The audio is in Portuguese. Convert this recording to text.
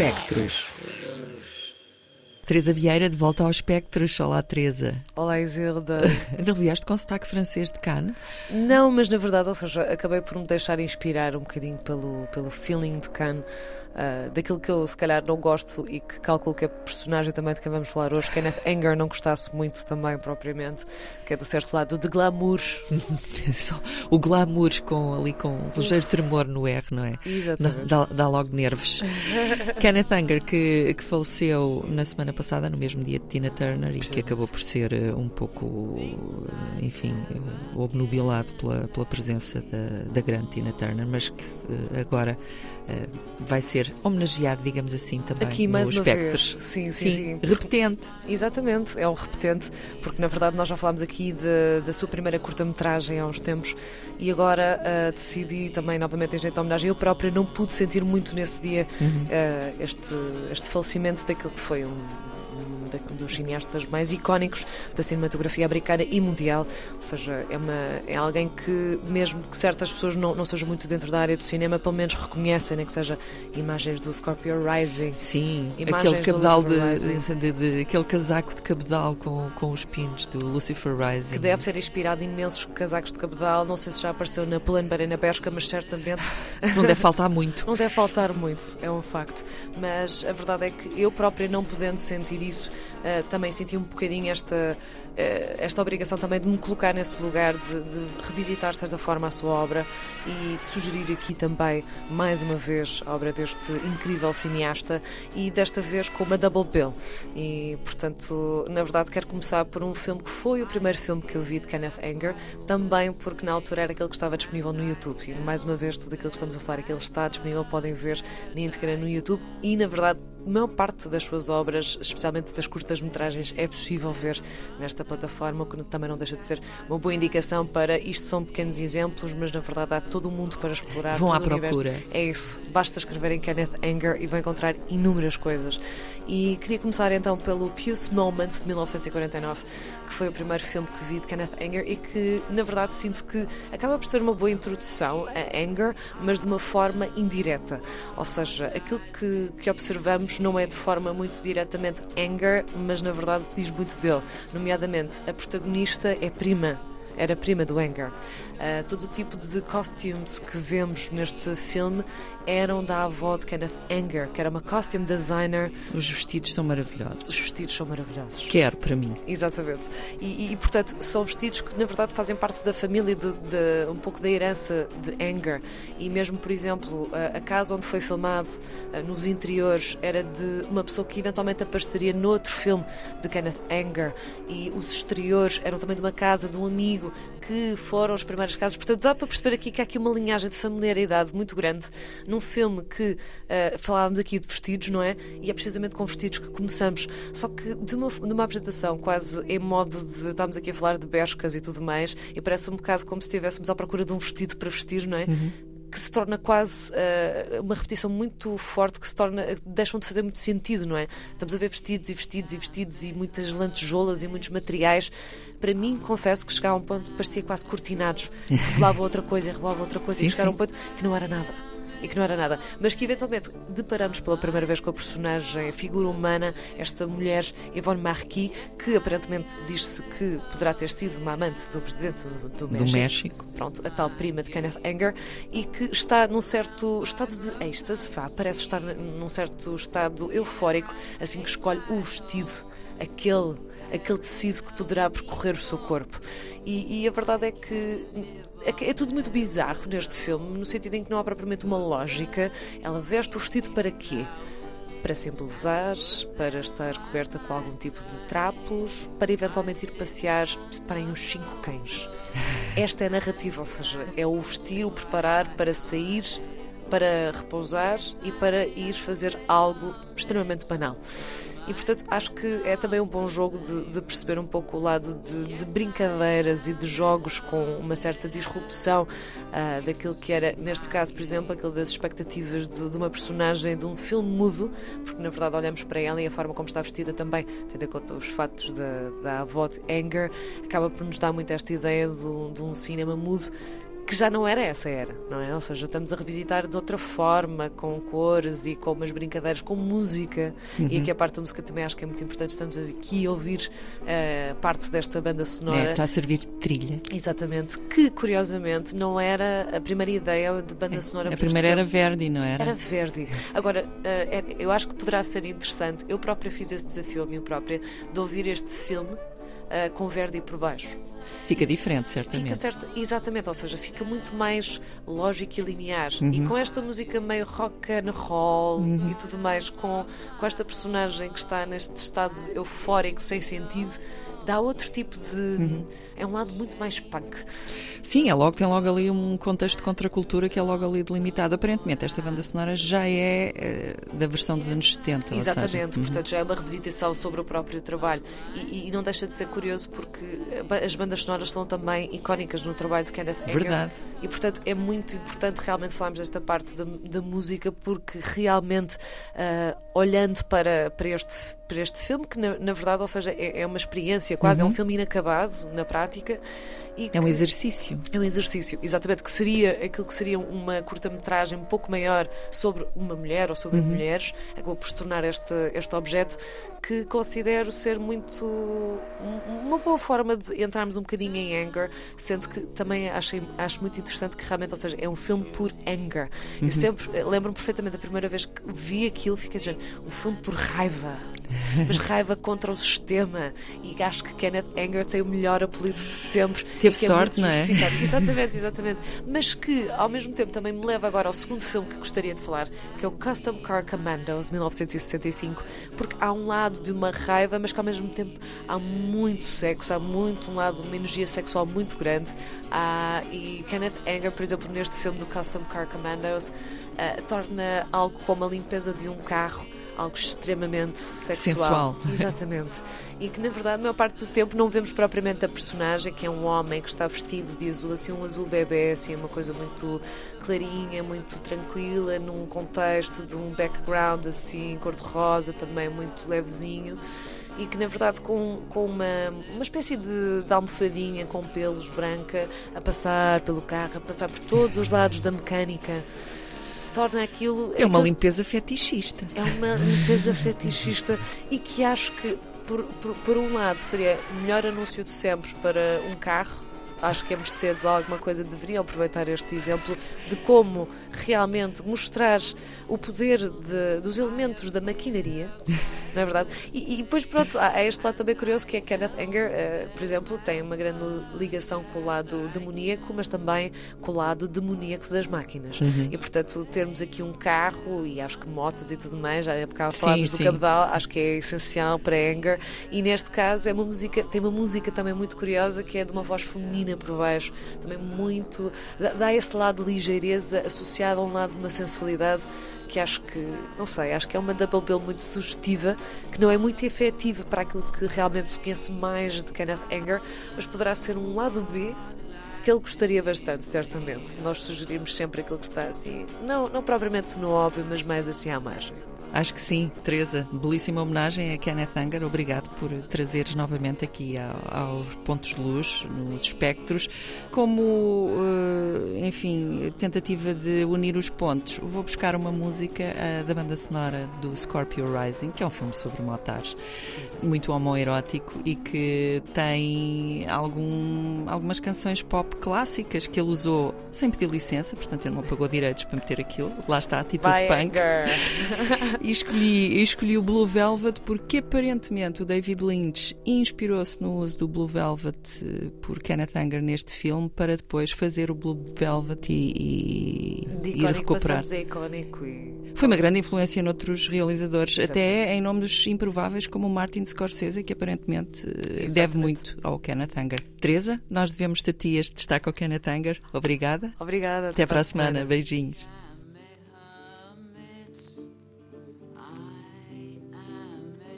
Espectros. Teresa Vieira de volta aos espectros. Olá, Teresa. Olá, Isilda. Não vieste com sotaque francês de Cannes? Não, mas na verdade, ou seja, acabei por me deixar inspirar um bocadinho pelo, pelo feeling de Cannes. Uh, daquilo que eu se calhar não gosto e que calculo que a personagem também de quem vamos falar hoje, Kenneth Anger, não gostasse muito também propriamente, que é do certo lado de glamour. o glamour com, ali com um ligeiro tremor no R, não é? Exatamente. Dá, dá logo nervos. Kenneth Anger, que, que faleceu na semana passada, no mesmo dia de Tina Turner, e que acabou por ser eh, um pouco, eh, enfim, obnubilado pela, pela presença da, da grande Tina Turner, mas que eh, agora vai ser homenageado, digamos assim, também Aqui mais no vez. Sim, sim, sim, sim. Repetente. Exatamente, é um repetente, porque na verdade nós já falámos aqui de, da sua primeira curta-metragem há uns tempos e agora uh, decidi também novamente em jeito de homenagem. Eu própria não pude sentir muito nesse dia Uhum. uh, este, este falecimento daquilo que foi um dos cineastas mais icónicos da cinematografia americana e mundial. Ou seja, é, uma, é alguém que, mesmo que certas pessoas não, não sejam muito dentro da área do cinema, pelo menos reconhecem, né, que seja imagens do Scorpio Rising. Sim, Imagens aquele cabedal de, de, de- aquele casaco de cabedal com, com os pinos do Lucifer Rising. Que deve ser inspirado em imensos casacos de cabedal. Não sei se já apareceu na e na Bershka, mas certamente Não deve faltar muito. Não deve faltar muito, é um facto. Mas a verdade é que eu própria, não podendo sentir isso, eh, também senti um bocadinho esta, eh, esta obrigação também de me colocar nesse lugar, de, de revisitar de certa forma a sua obra e de sugerir aqui também, mais uma vez, a obra deste incrível cineasta e desta vez com uma double bill. E, portanto, na verdade, quero começar por um filme que foi o primeiro filme que eu vi de Kenneth Anger, também porque na altura era aquele que estava disponível no YouTube. E, mais uma vez, tudo aquilo que estamos a falar aqui, ele está disponível, podem ver na íntegra no YouTube e, na verdade, maior parte das suas obras, especialmente das curtas-metragens, é possível ver nesta plataforma, o que também não deixa de ser uma boa indicação para isto são pequenos exemplos, mas na verdade há todo o mundo para explorar. Vão à procura. É isso, basta escreverem Kenneth Anger e vão encontrar inúmeras coisas. E queria começar então pelo Puce Moment de 1949, que foi o primeiro filme que vi de Kenneth Anger e que, na verdade, sinto que acaba por ser uma boa introdução a Anger, mas de uma forma indireta. Ou seja, aquilo que, que observamos não é de forma muito diretamente Anger, mas na verdade diz muito dele. Nomeadamente, a protagonista é prima era prima do Anger. Uh, todo o tipo de costumes que vemos neste filme eram da avó de Kenneth Anger, que era uma costume designer. Os vestidos são Os maravilhosos. vestidos são maravilhosos. Quero para mim. Exatamente. E, e, portanto, são vestidos que, na verdade, fazem parte da família, de, de- um pouco da herança de Anger. E mesmo, por exemplo, a, a casa onde foi filmado, ah, nos interiores, era de uma pessoa que eventualmente apareceria noutro filme de Kenneth Anger. E os exteriores eram também de uma casa de um amigo que foram as primeiras casas. Portanto, dá para perceber aqui que há aqui uma linhagem de familiaridade muito grande num filme que ah, falávamos aqui de vestidos, não é? E é precisamente com vestidos que começamos. Só que de uma, de uma apresentação quase em modo de. Estamos aqui a falar de bescas e tudo mais, e parece um bocado como se estivéssemos à procura de um vestido para vestir, não é? Que se torna quase ah, uma repetição muito forte, que se torna. deixam de fazer muito sentido, não é? Estamos a ver vestidos e vestidos e vestidos e muitas lantejoulas e muitos materiais. Para mim, confesso que chegava a um ponto que parecia quase cortinados, revelava outra coisa e revelava outra coisa, Sim, e chegaram a um ponto que não era nada e que não era nada, mas que eventualmente deparamos pela primeira vez com a personagem, a figura humana, esta mulher Yvonne Marquis, que aparentemente diz-se que poderá ter sido uma amante do presidente do, Do México. pronto, a tal prima de Kenneth Anger, e que está num certo estado de êxtase, vá, parece estar num certo estado eufórico, assim que escolhe o vestido, aquele, aquele tecido que poderá percorrer o seu corpo. E, e a verdade é que é é tudo muito bizarro neste filme, no sentido em que não há propriamente uma lógica. Ela veste o vestido para quê? Para simbolizar, para estar coberta com algum tipo de trapos, para eventualmente ir passear, separem uns cinco cães. Esta é a narrativa, ou seja, é o vestir, o preparar para sair, para repousar e para ir fazer algo extremamente banal. E portanto acho que é também um bom jogo de, de perceber um pouco o lado de, de brincadeiras e de jogos com uma certa disrupção ah, daquilo que era, neste caso, por exemplo, aquilo das expectativas de, de uma personagem de um filme mudo, porque na verdade olhamos para ela e a forma como está vestida também, tendo em conta os fatos da, da avó de Anger, acaba por nos dar muito esta ideia de de um cinema mudo que já não era essa era, não é? Ou seja, estamos a revisitar de outra forma, com cores e com umas brincadeiras, com música. Uhum. E aqui a parte da música também acho que é muito importante. Estamos aqui a ouvir uh, parte desta banda sonora. É, está a servir de trilha. Exatamente. Que curiosamente não era a primeira ideia de banda sonora. A primeira era Verdi, não era? Era Verdi. Agora, uh, eu acho que poderá ser interessante. Eu própria fiz esse desafio a mim própria de ouvir este filme uh, com Verdi por baixo. Fica diferente, certamente. Fica certo, exatamente, ou seja, fica muito mais lógico e linear. Uhum. E com esta música meio rock and roll uhum. e tudo mais, com, com esta personagem que está neste estado eufórico, sem sentido, dá outro tipo de. Uhum. É um lado muito mais punk. Sim, é logo, tem logo ali um contexto de contracultura que é logo ali delimitado. Aparentemente, esta banda sonora já é uh, da versão dos anos 70. Exatamente, seja, portanto uhum. já é uma revisitação sobre o próprio trabalho. E, e, não deixa de ser curioso porque as bandas sonoras são também icónicas no trabalho de Kenneth Anger. Verdade. E portanto é muito importante realmente falarmos desta parte da, da música porque realmente uh, olhando para, para, este, para este filme, que na, na verdade, ou seja, é, é uma experiência quase, uhum. é um filme inacabado na prática. E é um exercício. É um exercício, exatamente, que seria aquilo que seria uma curta-metragem um pouco maior sobre uma mulher ou sobre uhum. mulheres, acabou por se tornar este, este objeto que considero ser muito uma boa forma de entrarmos um bocadinho em anger, sendo que também acho, acho muito interessante que realmente, ou seja, é um filme por anger. Uhum. Eu sempre lembro-me perfeitamente da primeira vez que vi aquilo, fiquei dizendo, um filme por raiva mas raiva contra o sistema. E acho que Kenneth Anger tem o melhor apelido de sempre. Teve é sorte, é não é? Exatamente, exatamente. Mas que, ao mesmo tempo, também me leva agora ao segundo filme que gostaria de falar, que é o Custom Car Commandos, de 1965, porque há um lado de uma raiva, mas que ao mesmo tempo há muito sexo, há muito um lado, uma energia sexual muito grande. Ah, e Kenneth Anger, por exemplo, neste filme do Custom Car Commandos, ah, torna algo como a limpeza de um carro algo extremamente sexual. Sensual. Exatamente. E que, na verdade, a maior parte do tempo não vemos propriamente a personagem, que é um homem que está vestido de azul, assim, um azul bebê, assim, uma coisa muito clarinha, muito tranquila, num contexto de um background, assim, cor-de-rosa, também muito levezinho e que na verdade com, com uma, uma espécie de, de, almofadinha com pelos branca a passar pelo carro, a passar por todos os lados da mecânica torna aquilo. É uma limpeza fetichista. É uma limpeza fetichista e que acho que, por, por, por um lado, seria o melhor anúncio de sempre para um carro acho que a Mercedes ou alguma coisa deveriam aproveitar este exemplo de como realmente mostrar o poder de, dos elementos da maquinaria, não é verdade? E, e depois, pronto, há este lado também curioso que é Kenneth Anger, uh, por exemplo, tem uma grande ligação com o lado demoníaco, mas também com o lado demoníaco das máquinas. Uhum. E, portanto, termos aqui um carro e acho que motos e tudo mais, já há bocado falámos do cabedal, acho que é essencial para Anger. E neste caso é uma música, tem uma música também muito curiosa que é de uma voz feminina por baixo, também muito. dá esse lado de ligeireza associado a um lado de uma sensualidade que acho que, não sei, acho que é uma double bill muito sugestiva, que não é muito efetiva para aquilo que realmente se conhece mais de Kenneth Anger, mas poderá ser um lado B que ele gostaria bastante, certamente. Nós sugerimos sempre aquilo que está assim, não, não propriamente no óbvio, mas mais assim à margem. Acho que sim, Teresa. Belíssima homenagem a Kenneth Anger. Obrigado por trazeres novamente aqui aos pontos de luz, nos espectros, como, eh, enfim, tentativa de unir os pontos. Vou buscar uma música da banda sonora do Scorpio Rising, que é um filme sobre motares, muito homoerótico e que tem algum, algumas canções pop clássicas que ele usou sem pedir licença, portanto ele não pagou direitos para meter aquilo. Lá está a atitude By punk. e escolhi, escolhi o Blue Velvet porque aparentemente o David Lynch inspirou-se no uso do Blue Velvet eh, por Kenneth Anger neste filme para depois fazer o Blue Velvet e, e, e recuperar. E... Foi uma grande influência noutros realizadores, Exatamente. até em nomes improváveis como o Martin Scorsese, que aparentemente eh, Exatamente. deve muito ao Kenneth Anger. Teresa, nós devemos ter ti este destaque ao Kenneth Anger. Obrigada. Obrigada. Até, até para a semana. semana. Beijinhos.